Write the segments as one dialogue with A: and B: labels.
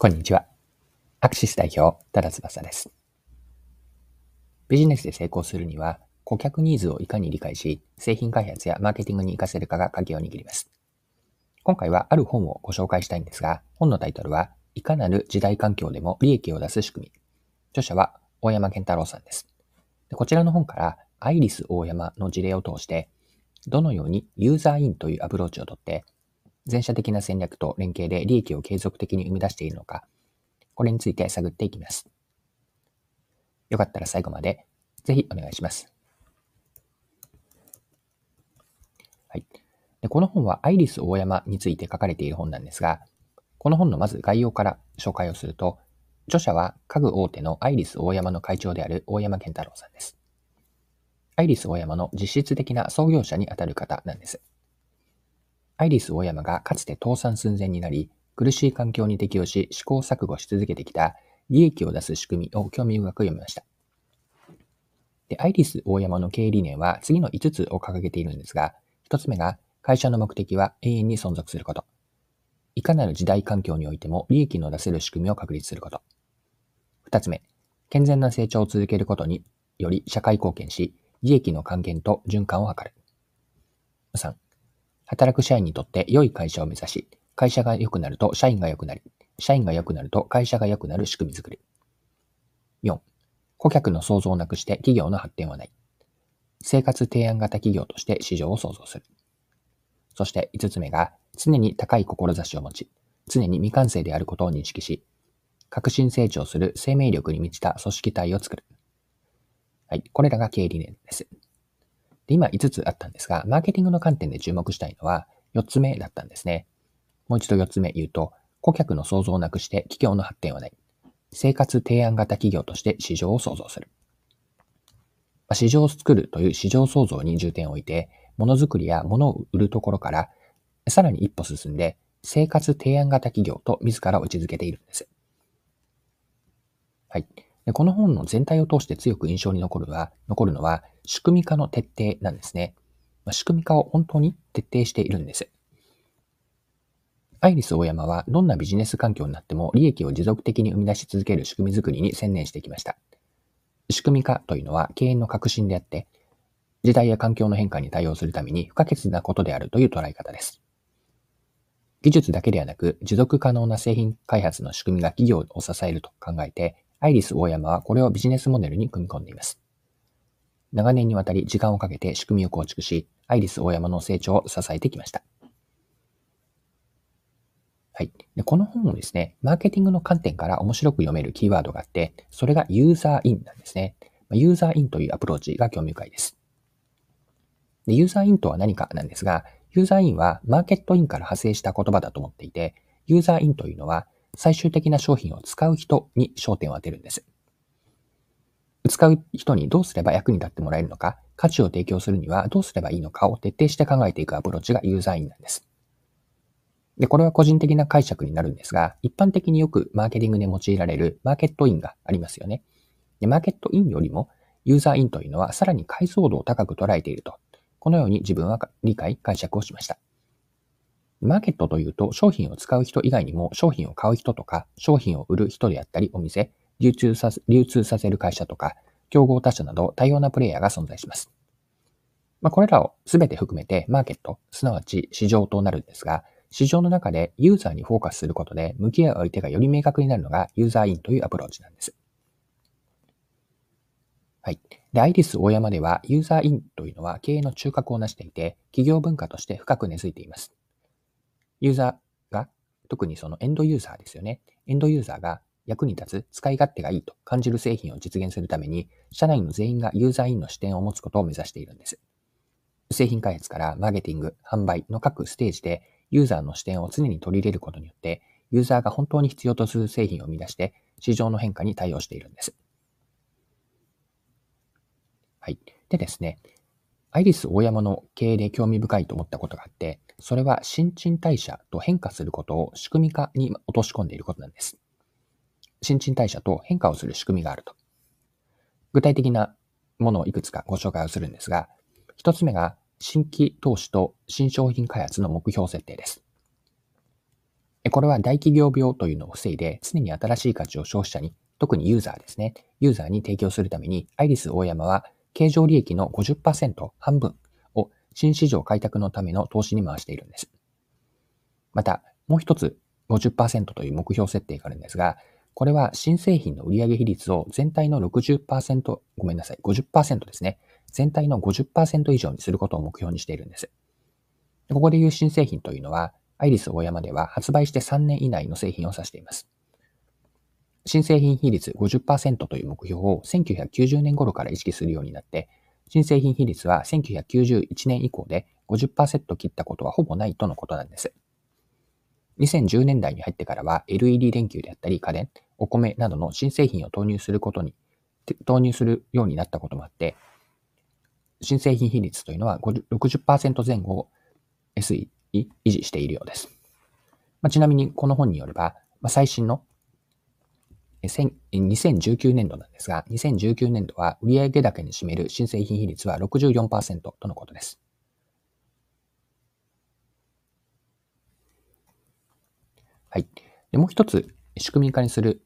A: こんにちは。アクシス代表、多田翼です。ビジネスで成功するには、顧客ニーズをいかに理解し、製品開発やマーケティングに活かせるかが鍵を握ります。今回はある本をご紹介したいんですが、本のタイトルは、いかなる時代環境でも利益を出す仕組み。著者は大山健太郎さんです。でこちらの本から、アイリス大山の事例を通して、どのようにユーザーインというアプローチをとって、全社的な戦略と連携で利益を継続的に生み出しているのか、これについて探っていきます。よかったら最後までぜひお願いします。はい。でこの本はアイリス大山について書かれている本なんですが、この本のまず概要から紹介をすると、著者は家具大手のアイリス大山の会長である大山健太郎さんです。アイリス大山の実質的な創業者にあたる方なんです。アイリス大山がかつて倒産寸前になり、苦しい環境に適応し試行錯誤し続けてきた利益を出す仕組みを興味深く読みました。で、アイリス大山の経営理念は次の5つを掲げているんですが、1つ目が会社の目的は永遠に存続すること。いかなる時代環境においても利益の出せる仕組みを確立すること。2つ目、健全な成長を続けることにより社会貢献し、利益の還元と循環を図る。3、働く社員にとって良い会社を目指し、会社が良くなると社員が良くなり、社員が良くなると会社が良くなる仕組みづくり。4、顧客の創造をなくして企業の発展はない。生活提案型企業として市場を創造する。そして5つ目が、常に高い志を持ち、常に未完成であることを認識し、革新成長する生命力に満ちた組織体を作る。はい。これらが経営理念です。で、今5つあったんですが、マーケティングの観点で注目したいのは4つ目だったんですね。もう一度4つ目言うと、顧客の創造をなくして企業の発展はない。生活提案型企業として市場を創造する。市場を作るという市場創造に重点を置いて、ものづくりや物を売るところから、さらに一歩進んで、生活提案型企業と自らを位置づけているんです。はい。でこの本の全体を通して強く印象に残るは残るのは、仕組み化の徹底なんですね。まあ、仕組み化を本当に徹底しているんです。アイリス大山はどんなビジネス環境になっても利益を持続的に生み出し続ける仕組みづくりに専念してきました。仕組み化というのは経営の革新であって、時代や環境の変化に対応するために不可欠なことであるという捉え方です。技術だけではなく、持続可能な製品開発の仕組みが企業を支えると考えて、アイリス大山はこれをビジネスモデルに組み込んでいます。長年にわたり時間をかけて仕組みを構築し、アイリスオーヤマの成長を支えてきました。はい。でこの本もですね、マーケティングの観点から面白く読めるキーワードがあって、それがユーザーインなんですね。ユーザーインというアプローチが興味深いです。でユーザーインとは何かなんですが、ユーザーインはマーケットインから派生した言葉だと思っていて、ユーザーインというのは最終的な商品を使う人に焦点を当てるんです。使う人にどうすれば役に立ってもらえるのか、価値を提供するにはどうすればいいのかを徹底して考えていくアプローチがユーザーインなんです。で、これは個人的な解釈になるんですが、一般的によくマーケティングで用いられるマーケットインがありますよね。でマーケットインよりもユーザーインというのはさらに解像度を高く捉えていると、このように自分は理解、解釈をしました。マーケットというと、商品を使う人以外にも、商品を買う人とか、商品を売る人であったり、お店、流通させ流通させる会社とか、競合他社など多様なプレイヤーが存在します。まあ、これらを全て含めて、マーケット、すなわち市場となるんですが、市場の中でユーザーにフォーカスすることで、向き合う相手がより明確になるのがユーザーインというアプローチなんです。はい。で、アイリス大山では、ユーザーインというのは経営の中核を成していて、企業文化として深く根付いています。ユーザーが、特にそのエンドユーザーですよね。エンドユーザーが役に立つ、使い勝手がいいと感じる製品を実現するために、社内の全員がユーザーインの視点を持つことを目指しているんです。製品開発からマーケティング、販売の各ステージでユーザーの視点を常に取り入れることによって、ユーザーが本当に必要とする製品を生み出して、市場の変化に対応しているんです。はい。でですね、アイリス大山の経営で興味深いと思ったことがあって、それは新陳代謝と変化することを仕組み化に落とし込んでいることなんです。新陳代謝と変化をする仕組みがあると。具体的なものをいくつかご紹介をするんですが、一つ目が新規投資と新商品開発の目標設定です。これは大企業病というのを防いで、常に新しい価値を消費者に、特にユーザーですね、ユーザーに提供するために、アイリス大山は、経常利益の50%、半分新市場開拓のための投資に回しているんです。また、もう一つ50%という目標設定があるんですが、これは新製品の売上比率を全体の60%、ごめんなさい、50%ですね。全体の50%以上にすることを目標にしているんです。ここでいう新製品というのは、アイリス大山では発売して3年以内の製品を指しています。新製品比率50%という目標を1990年頃から意識するようになって、新製品比率は1991年以降で50%切ったことはほぼないとのことなんです。2010年代に入ってからは LED 電球であったり家電、お米などの新製品を投入することに、投入するようになったこともあって、新製品比率というのは60%前後を SE 維持しているようです。まあ、ちなみにこの本によれば、まあ、最新の2019年度なんですが、2019年度は売上高に占める新製品比率は64%とのことです。はい。でもう一つ、仕組み化にする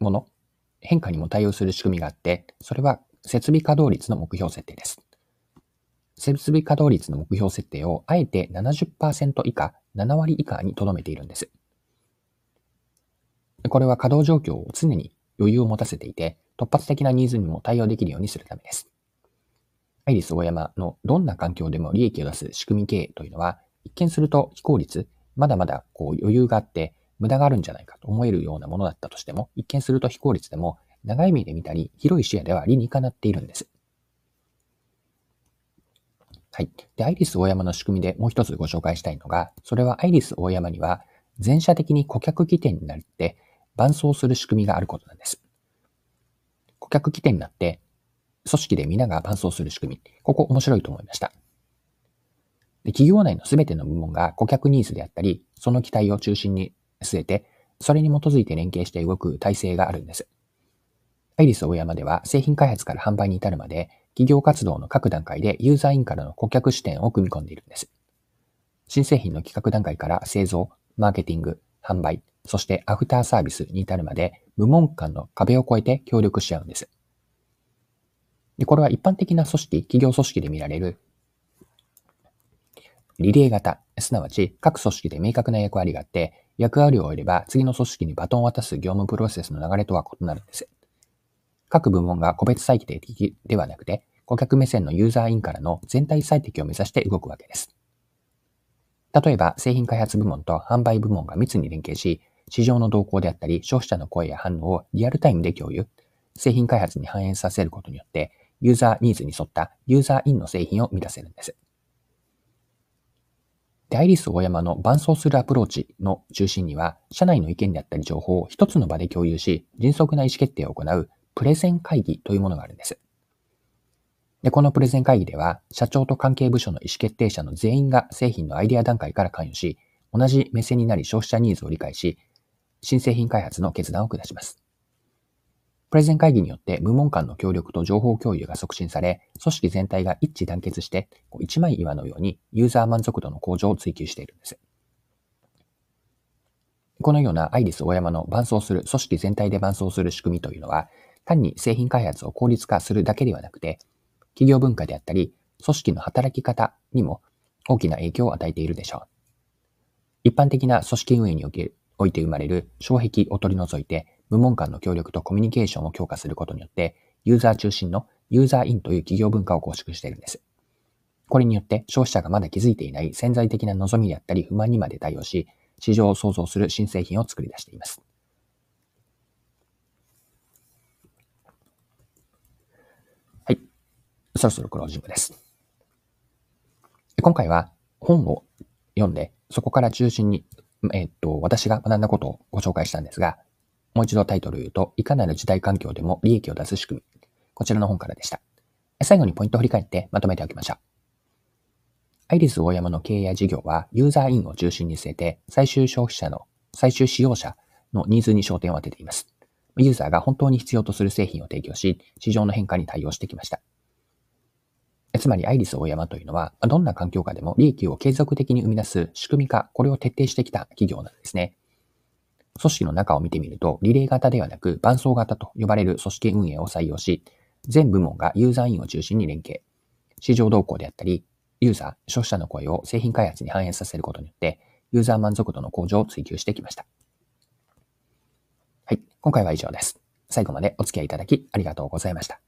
A: もの、変化にも対応する仕組みがあって、それは設備稼働率の目標設定です。設備稼働率の目標設定をあえて70%以下、7割以下に留めているんです。これは稼働状況を常に余裕を持たせていて、突発的なニーズにも対応できるようにするためです。アイリス大山のどんな環境でも利益を出す仕組み経営というのは、一見すると非効率、まだまだこう余裕があって無駄があるんじゃないかと思えるようなものだったとしても、一見すると非効率でも、長い目で見たり、広い視野では理にかなっているんです。はい。で、アイリス大山の仕組みでもう一つご紹介したいのが、それはアイリス大山には、全社的に顧客起点になって、伴走する仕組みがあることなんです。顧客起点になって、組織で皆が伴走する仕組み。ここ面白いと思いました。で企業内のすべての部門が顧客ニーズであったり、その期待を中心に据えて、それに基づいて連携して動く体制があるんです。アイリス大山では製品開発から販売に至るまで企業活動の各段階でユーザーインからの顧客視点を組み込んでいるんです。新製品の企画段階から製造、マーケティング、販売、そしてアフターサービスに至るまで部門間の壁を越えて協力し合うんです。でこれは一般的な組織、企業組織で見られるリレー型、すなわち各組織で明確な役割があって、役割を終えれば次の組織にバトンを渡す業務プロセスの流れとは異なるんです。各部門が個別最適ではなくて、顧客目線のユーザーインからの全体最適を目指して動くわけです。例えば、製品開発部門と販売部門が密に連携し、市場の動向であったり、消費者の声や反応をリアルタイムで共有、製品開発に反映させることによって、ユーザーニーズに沿ったユーザーインの製品を生み出せるんです。で、アイリス大山の伴走するアプローチの中心には、社内の意見であったり情報を一つの場で共有し、迅速な意思決定を行うプレゼン会議というものがあるんです。で、このプレゼン会議では、社長と関係部署の意思決定者の全員が製品のアイデア段階から関与し、同じ目線になり消費者ニーズを理解し、新製品開発の決断を下します。プレゼン会議によって部門間の協力と情報共有が促進され、組織全体が一致団結して、一枚岩のようにユーザー満足度の向上を追求しているんです。このようなアイリス大山の伴走する、組織全体で伴走する仕組みというのは、単に製品開発を効率化するだけではなくて、企業文化であったり、組織の働き方にも大きな影響を与えているでしょう。一般的な組織運営におけるおいて生まれる障壁を取り除いて、部門間の協力とコミュニケーションを強化することによって、ユーザー中心のユーザーインという企業文化を構築しているんです。これによって消費者がまだ気づいていない潜在的な望みであったり不満にまで対応し、市場を創造する新製品を作り出しています。はいそろそろクロージングです。今回は本を読んで、そこから中心に、えっと、私が学んだことをご紹介したんですが、もう一度タイトルを言うと、いかなる時代環境でも利益を出す仕組み。こちらの本からでした。最後にポイントを振り返ってまとめておきましょう。アイリス大山の経営や事業はユーザーインを中心に据えて最終消費者の、最終使用者のニーズに焦点を当てています。ユーザーが本当に必要とする製品を提供し、市場の変化に対応してきました。つまりアイリスオーヤマというのは、どんな環境下でも利益を継続的に生み出す仕組み化、これを徹底してきた企業なんですね。組織の中を見てみると、リレー型ではなく伴走型と呼ばれる組織運営を採用し、全部門がユーザー員を中心に連携。市場動向であったり、ユーザー、消費者の声を製品開発に反映させることによって、ユーザー満足度の向上を追求してきました。はい、今回は以上です。最後までお付き合いいただきありがとうございました。